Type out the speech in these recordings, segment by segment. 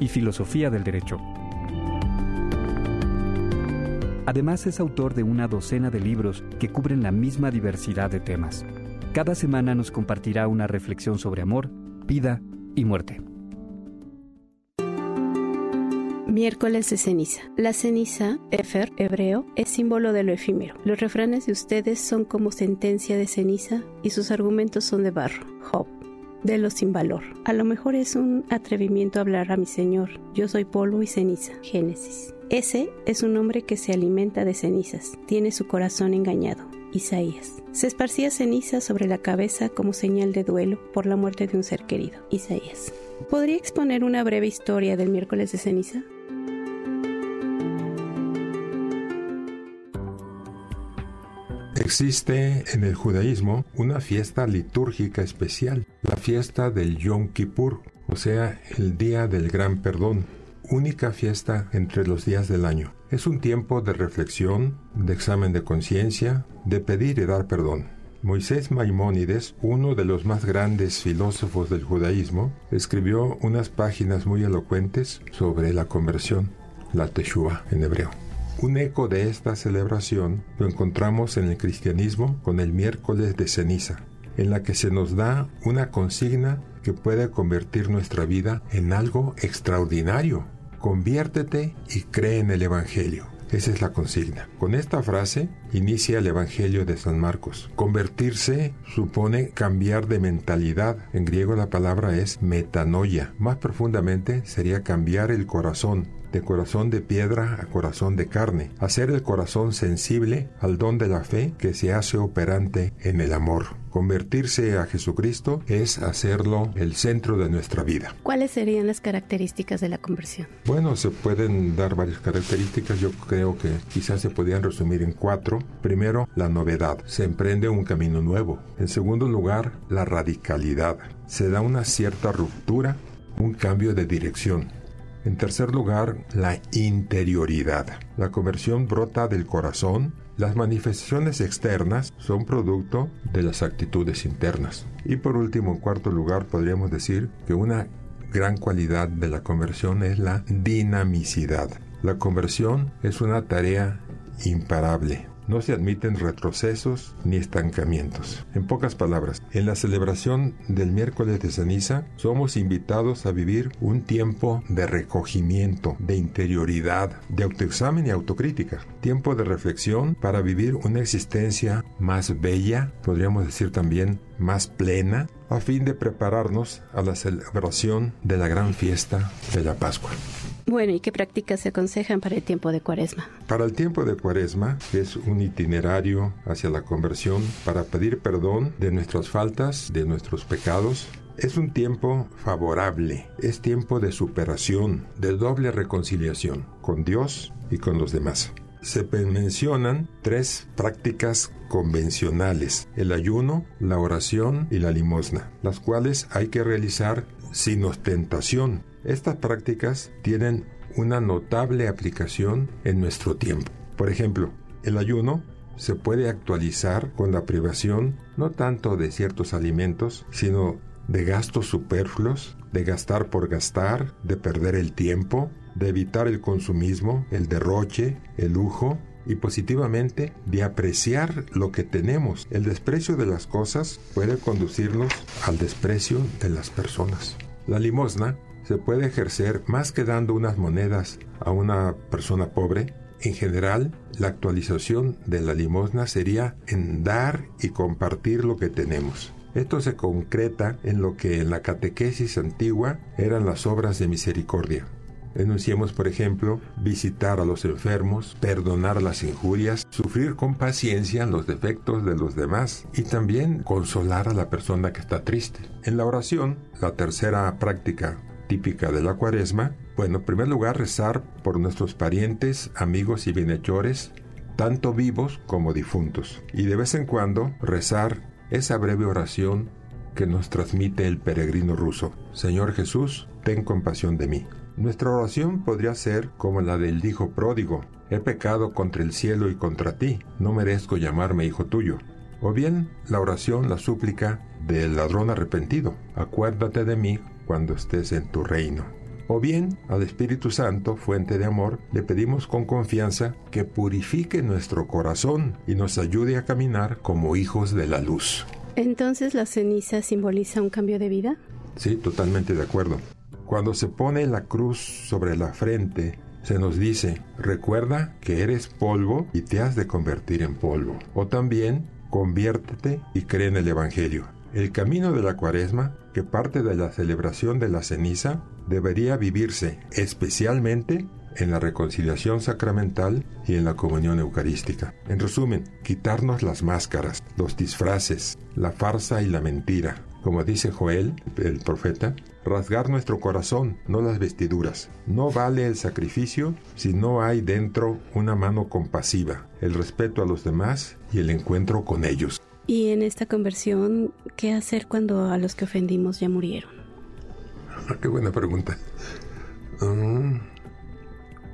y filosofía del derecho. Además es autor de una docena de libros que cubren la misma diversidad de temas. Cada semana nos compartirá una reflexión sobre amor, vida y muerte. Miércoles de ceniza. La ceniza, Efer, hebreo, es símbolo de lo efímero. Los refranes de ustedes son como sentencia de ceniza y sus argumentos son de barro. Job de lo sin valor. A lo mejor es un atrevimiento hablar a mi Señor. Yo soy polvo y ceniza. Génesis. Ese es un hombre que se alimenta de cenizas. Tiene su corazón engañado. Isaías. Se esparcía ceniza sobre la cabeza como señal de duelo por la muerte de un ser querido. Isaías. ¿Podría exponer una breve historia del miércoles de ceniza? Existe en el judaísmo una fiesta litúrgica especial, fiesta del Yom Kippur, o sea, el día del gran perdón, única fiesta entre los días del año. Es un tiempo de reflexión, de examen de conciencia, de pedir y dar perdón. Moisés Maimónides, uno de los más grandes filósofos del judaísmo, escribió unas páginas muy elocuentes sobre la conversión, la Teshuvah en hebreo. Un eco de esta celebración lo encontramos en el cristianismo con el miércoles de ceniza, en la que se nos da una consigna que puede convertir nuestra vida en algo extraordinario. Conviértete y cree en el Evangelio. Esa es la consigna. Con esta frase inicia el Evangelio de San Marcos. Convertirse supone cambiar de mentalidad. En griego la palabra es metanoia. Más profundamente sería cambiar el corazón, de corazón de piedra a corazón de carne, hacer el corazón sensible al don de la fe que se hace operante en el amor. Convertirse a Jesucristo es hacerlo el centro de nuestra vida. ¿Cuáles serían las características de la conversión? Bueno, se pueden dar varias características. Yo creo que quizás se podrían resumir en cuatro. Primero, la novedad. Se emprende un camino nuevo. En segundo lugar, la radicalidad. Se da una cierta ruptura, un cambio de dirección. En tercer lugar, la interioridad. La conversión brota del corazón. Las manifestaciones externas son producto de las actitudes internas. Y por último, en cuarto lugar, podríamos decir que una gran cualidad de la conversión es la dinamicidad. La conversión es una tarea imparable. No se admiten retrocesos ni estancamientos. En pocas palabras, en la celebración del miércoles de ceniza somos invitados a vivir un tiempo de recogimiento, de interioridad, de autoexamen y autocrítica. Tiempo de reflexión para vivir una existencia más bella, podríamos decir también más plena, a fin de prepararnos a la celebración de la gran fiesta de la Pascua. Bueno, ¿y qué prácticas se aconsejan para el tiempo de cuaresma? Para el tiempo de cuaresma, es un itinerario hacia la conversión para pedir perdón de nuestras faltas, de nuestros pecados, es un tiempo favorable, es tiempo de superación, de doble reconciliación con Dios y con los demás. Se mencionan tres prácticas convencionales, el ayuno, la oración y la limosna, las cuales hay que realizar sin ostentación, estas prácticas tienen una notable aplicación en nuestro tiempo. Por ejemplo, el ayuno se puede actualizar con la privación no tanto de ciertos alimentos, sino de gastos superfluos, de gastar por gastar, de perder el tiempo, de evitar el consumismo, el derroche, el lujo y positivamente de apreciar lo que tenemos. El desprecio de las cosas puede conducirnos al desprecio de las personas. La limosna se puede ejercer más que dando unas monedas a una persona pobre. En general, la actualización de la limosna sería en dar y compartir lo que tenemos. Esto se concreta en lo que en la catequesis antigua eran las obras de misericordia. Enunciemos, por ejemplo, visitar a los enfermos, perdonar las injurias, sufrir con paciencia los defectos de los demás y también consolar a la persona que está triste. En la oración, la tercera práctica típica de la cuaresma, Bueno, en primer lugar, rezar por nuestros parientes, amigos y bienhechores, tanto vivos como difuntos. Y de vez en cuando rezar esa breve oración que nos transmite el peregrino ruso. Señor Jesús, ten compasión de mí. Nuestra oración podría ser como la del hijo pródigo. He pecado contra el cielo y contra ti, no merezco llamarme hijo tuyo. O bien la oración, la súplica del ladrón arrepentido. Acuérdate de mí cuando estés en tu reino. O bien al Espíritu Santo, fuente de amor, le pedimos con confianza que purifique nuestro corazón y nos ayude a caminar como hijos de la luz. Entonces la ceniza simboliza un cambio de vida. Sí, totalmente de acuerdo. Cuando se pone la cruz sobre la frente, se nos dice, recuerda que eres polvo y te has de convertir en polvo. O también, conviértete y cree en el Evangelio. El camino de la cuaresma, que parte de la celebración de la ceniza, debería vivirse especialmente en la reconciliación sacramental y en la comunión eucarística. En resumen, quitarnos las máscaras, los disfraces, la farsa y la mentira. Como dice Joel, el profeta, rasgar nuestro corazón, no las vestiduras. No vale el sacrificio si no hay dentro una mano compasiva, el respeto a los demás y el encuentro con ellos. Y en esta conversión, ¿qué hacer cuando a los que ofendimos ya murieron? Ah, qué buena pregunta. Mm,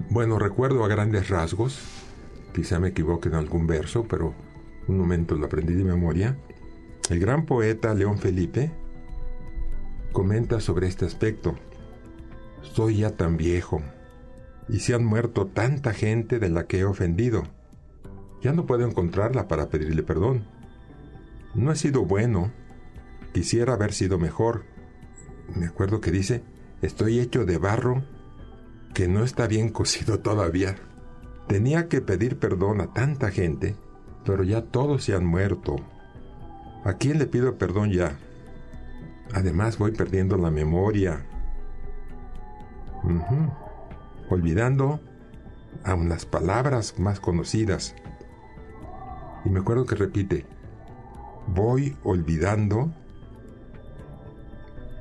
bueno, recuerdo a grandes rasgos, quizá me equivoque en algún verso, pero un momento lo aprendí de memoria. El gran poeta León Felipe comenta sobre este aspecto. Soy ya tan viejo y se han muerto tanta gente de la que he ofendido. Ya no puedo encontrarla para pedirle perdón. No he sido bueno. Quisiera haber sido mejor. Me acuerdo que dice, estoy hecho de barro que no está bien cocido todavía. Tenía que pedir perdón a tanta gente, pero ya todos se han muerto. ¿A quién le pido perdón ya? Además voy perdiendo la memoria. Olvidando aún las palabras más conocidas. Y me acuerdo que repite, voy olvidando,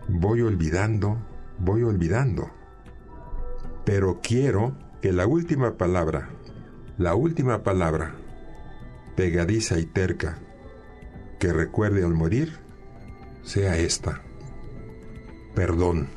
voy olvidando, voy olvidando. Pero quiero que la última palabra, la última palabra, pegadiza y terca, que recuerde al morir, sea esta. Perdón.